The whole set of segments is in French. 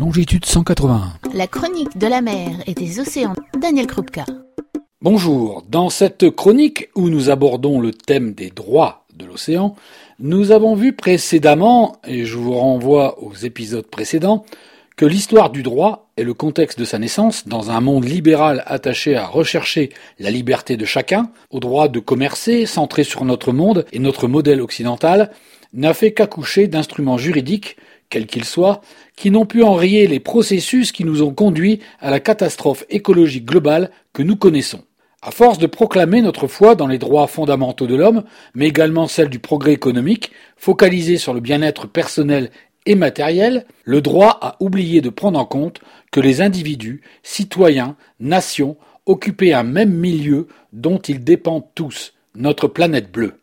longitude 181. La chronique de la mer et des océans, Daniel Krupka. Bonjour, dans cette chronique où nous abordons le thème des droits de l'océan, nous avons vu précédemment, et je vous renvoie aux épisodes précédents, que l'histoire du droit et le contexte de sa naissance, dans un monde libéral attaché à rechercher la liberté de chacun, au droit de commercer, centré sur notre monde et notre modèle occidental, n'a fait qu'accoucher d'instruments juridiques quels qu'ils soient, qui n'ont pu enrayer les processus qui nous ont conduits à la catastrophe écologique globale que nous connaissons. À force de proclamer notre foi dans les droits fondamentaux de l'homme, mais également celle du progrès économique, focalisé sur le bien-être personnel et matériel, le droit a oublié de prendre en compte que les individus, citoyens, nations, occupaient un même milieu dont ils dépendent tous, notre planète bleue.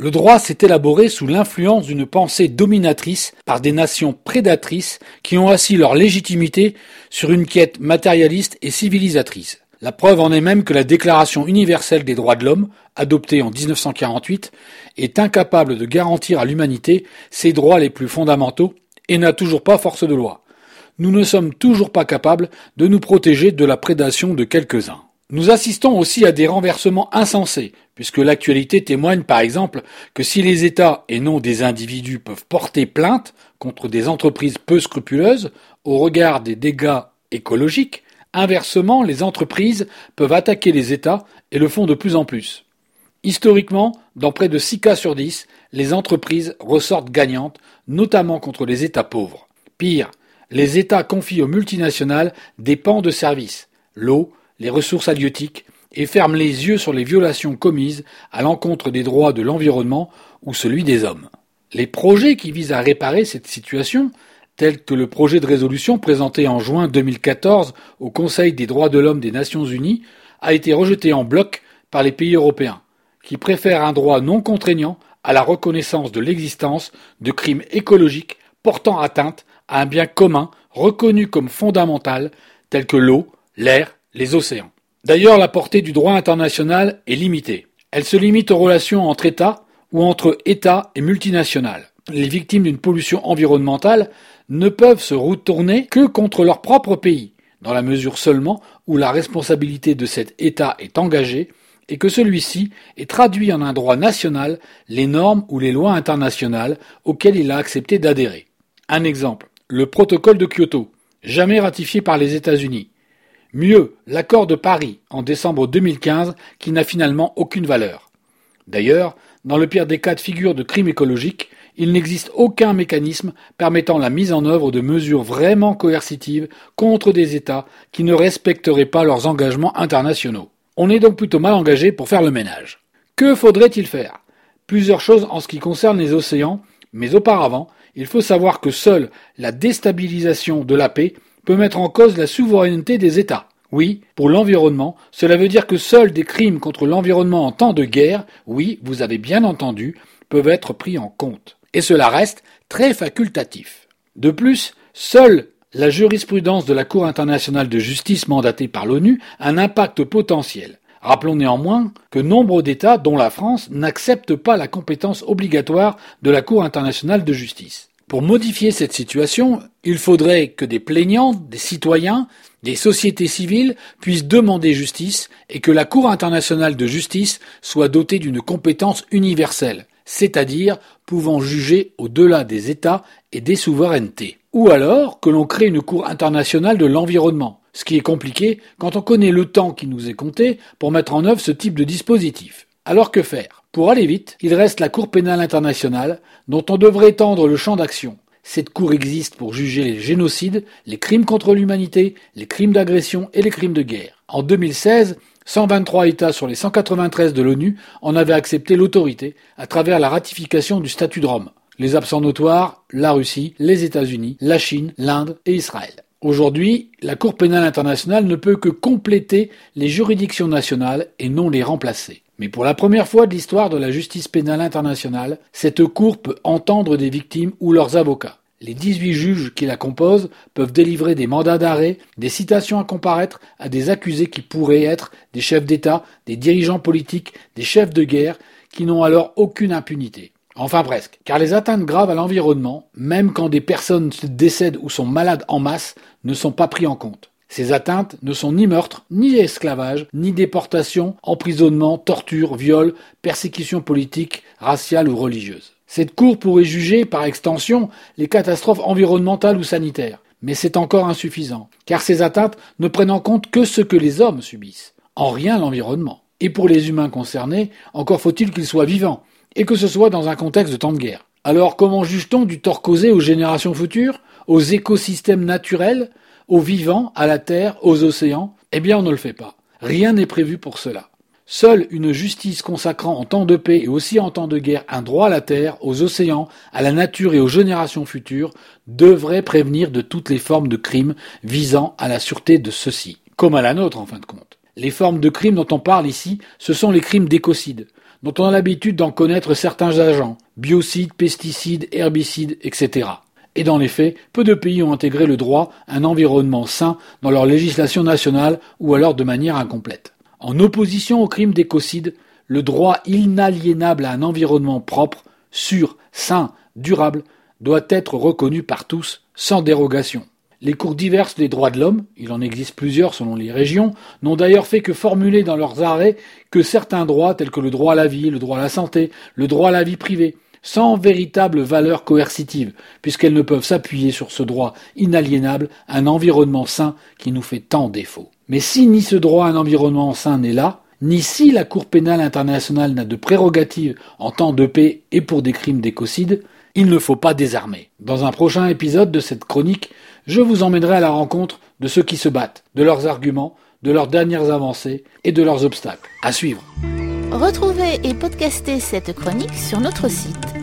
Le droit s'est élaboré sous l'influence d'une pensée dominatrice par des nations prédatrices qui ont assis leur légitimité sur une quête matérialiste et civilisatrice. La preuve en est même que la Déclaration universelle des droits de l'homme, adoptée en 1948, est incapable de garantir à l'humanité ses droits les plus fondamentaux et n'a toujours pas force de loi. Nous ne sommes toujours pas capables de nous protéger de la prédation de quelques-uns. Nous assistons aussi à des renversements insensés, puisque l'actualité témoigne par exemple que si les États et non des individus peuvent porter plainte contre des entreprises peu scrupuleuses au regard des dégâts écologiques, inversement les entreprises peuvent attaquer les États et le font de plus en plus. Historiquement, dans près de 6 cas sur 10, les entreprises ressortent gagnantes, notamment contre les États pauvres. Pire, les États confient aux multinationales des pans de services, l'eau, les ressources halieutiques et ferme les yeux sur les violations commises à l'encontre des droits de l'environnement ou celui des hommes. Les projets qui visent à réparer cette situation, tels que le projet de résolution présenté en juin 2014 au Conseil des droits de l'homme des Nations Unies, a été rejeté en bloc par les pays européens, qui préfèrent un droit non contraignant à la reconnaissance de l'existence de crimes écologiques portant atteinte à un bien commun reconnu comme fondamental, tel que l'eau, l'air les océans. D'ailleurs, la portée du droit international est limitée. Elle se limite aux relations entre États ou entre États et multinationales. Les victimes d'une pollution environnementale ne peuvent se retourner que contre leur propre pays, dans la mesure seulement où la responsabilité de cet État est engagée et que celui-ci est traduit en un droit national les normes ou les lois internationales auxquelles il a accepté d'adhérer. Un exemple, le protocole de Kyoto, jamais ratifié par les États-Unis, Mieux, l'accord de Paris en décembre 2015 qui n'a finalement aucune valeur. D'ailleurs, dans le pire des cas de figure de crime écologique, il n'existe aucun mécanisme permettant la mise en œuvre de mesures vraiment coercitives contre des États qui ne respecteraient pas leurs engagements internationaux. On est donc plutôt mal engagé pour faire le ménage. Que faudrait-il faire? Plusieurs choses en ce qui concerne les océans, mais auparavant, il faut savoir que seule la déstabilisation de la paix peut mettre en cause la souveraineté des États. Oui, pour l'environnement, cela veut dire que seuls des crimes contre l'environnement en temps de guerre, oui, vous avez bien entendu, peuvent être pris en compte. Et cela reste très facultatif. De plus, seule la jurisprudence de la Cour internationale de justice mandatée par l'ONU a un impact potentiel. Rappelons néanmoins que nombre d'États, dont la France, n'acceptent pas la compétence obligatoire de la Cour internationale de justice. Pour modifier cette situation, il faudrait que des plaignants, des citoyens, des sociétés civiles puissent demander justice et que la Cour internationale de justice soit dotée d'une compétence universelle, c'est-à-dire pouvant juger au-delà des États et des souverainetés. Ou alors que l'on crée une Cour internationale de l'environnement, ce qui est compliqué quand on connaît le temps qui nous est compté pour mettre en œuvre ce type de dispositif. Alors que faire? Pour aller vite, il reste la Cour pénale internationale, dont on devrait étendre le champ d'action. Cette Cour existe pour juger les génocides, les crimes contre l'humanité, les crimes d'agression et les crimes de guerre. En 2016, 123 États sur les 193 de l'ONU en avaient accepté l'autorité à travers la ratification du statut de Rome. Les absents notoires, la Russie, les États-Unis, la Chine, l'Inde et Israël. Aujourd'hui, la Cour pénale internationale ne peut que compléter les juridictions nationales et non les remplacer. Mais pour la première fois de l'histoire de la justice pénale internationale, cette Cour peut entendre des victimes ou leurs avocats. Les 18 juges qui la composent peuvent délivrer des mandats d'arrêt, des citations à comparaître à des accusés qui pourraient être des chefs d'État, des dirigeants politiques, des chefs de guerre, qui n'ont alors aucune impunité. Enfin presque, car les atteintes graves à l'environnement, même quand des personnes décèdent ou sont malades en masse, ne sont pas pris en compte. Ces atteintes ne sont ni meurtre, ni esclavage, ni déportation, emprisonnement, torture, viol, persécution politique, raciale ou religieuse. Cette Cour pourrait juger, par extension, les catastrophes environnementales ou sanitaires. Mais c'est encore insuffisant, car ces atteintes ne prennent en compte que ce que les hommes subissent, en rien l'environnement. Et pour les humains concernés, encore faut-il qu'ils soient vivants, et que ce soit dans un contexte de temps de guerre. Alors comment juge-t-on du tort causé aux générations futures, aux écosystèmes naturels, aux vivants, à la terre, aux océans? Eh bien on ne le fait pas. Rien n'est prévu pour cela. Seule une justice consacrant en temps de paix et aussi en temps de guerre un droit à la terre, aux océans, à la nature et aux générations futures devrait prévenir de toutes les formes de crimes visant à la sûreté de ceux-ci, comme à la nôtre en fin de compte. Les formes de crimes dont on parle ici, ce sont les crimes d'écocide, dont on a l'habitude d'en connaître certains agents, biocides, pesticides, herbicides, etc. Et dans les faits, peu de pays ont intégré le droit à un environnement sain dans leur législation nationale ou alors de manière incomplète. En opposition au crime d'écocide, le droit inaliénable à un environnement propre, sûr, sain, durable, doit être reconnu par tous, sans dérogation. Les cours diverses des droits de l'homme, il en existe plusieurs selon les régions, n'ont d'ailleurs fait que formuler dans leurs arrêts que certains droits tels que le droit à la vie, le droit à la santé, le droit à la vie privée, sans véritable valeur coercitive, puisqu'elles ne peuvent s'appuyer sur ce droit inaliénable un environnement sain qui nous fait tant défaut. Mais si ni ce droit à un environnement sain n'est là, ni si la Cour pénale internationale n'a de prérogatives en temps de paix et pour des crimes d'écocide, il ne faut pas désarmer. Dans un prochain épisode de cette chronique, je vous emmènerai à la rencontre de ceux qui se battent, de leurs arguments, de leurs dernières avancées et de leurs obstacles. À suivre. Retrouvez et podcastez cette chronique sur notre site